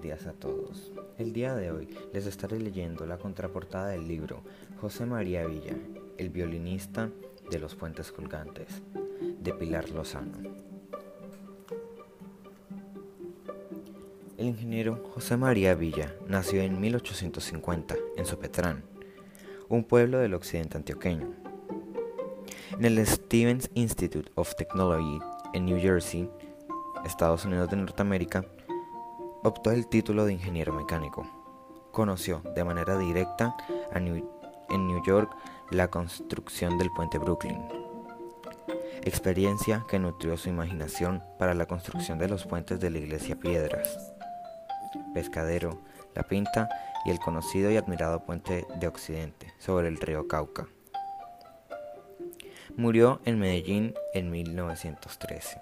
días a todos. El día de hoy les estaré leyendo la contraportada del libro José María Villa, el violinista de los puentes colgantes, de Pilar Lozano. El ingeniero José María Villa nació en 1850 en Sopetrán, un pueblo del occidente antioqueño. En el Stevens Institute of Technology en New Jersey, Estados Unidos de Norteamérica, optó el título de ingeniero mecánico. Conoció de manera directa en New York la construcción del puente Brooklyn, experiencia que nutrió su imaginación para la construcción de los puentes de la iglesia Piedras, Pescadero, La Pinta y el conocido y admirado puente de Occidente sobre el río Cauca. Murió en Medellín en 1913.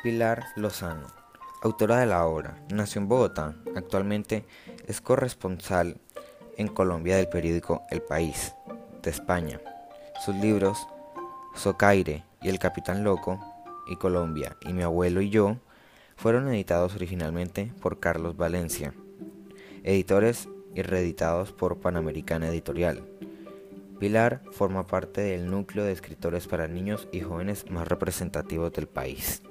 Pilar Lozano, autora de la obra, nació en Bogotá, actualmente es corresponsal en Colombia del periódico El País, de España. Sus libros, Socaire y El Capitán Loco, y Colombia, y Mi abuelo y yo, fueron editados originalmente por Carlos Valencia, editores y reeditados por Panamericana Editorial. Pilar forma parte del núcleo de escritores para niños y jóvenes más representativos del país.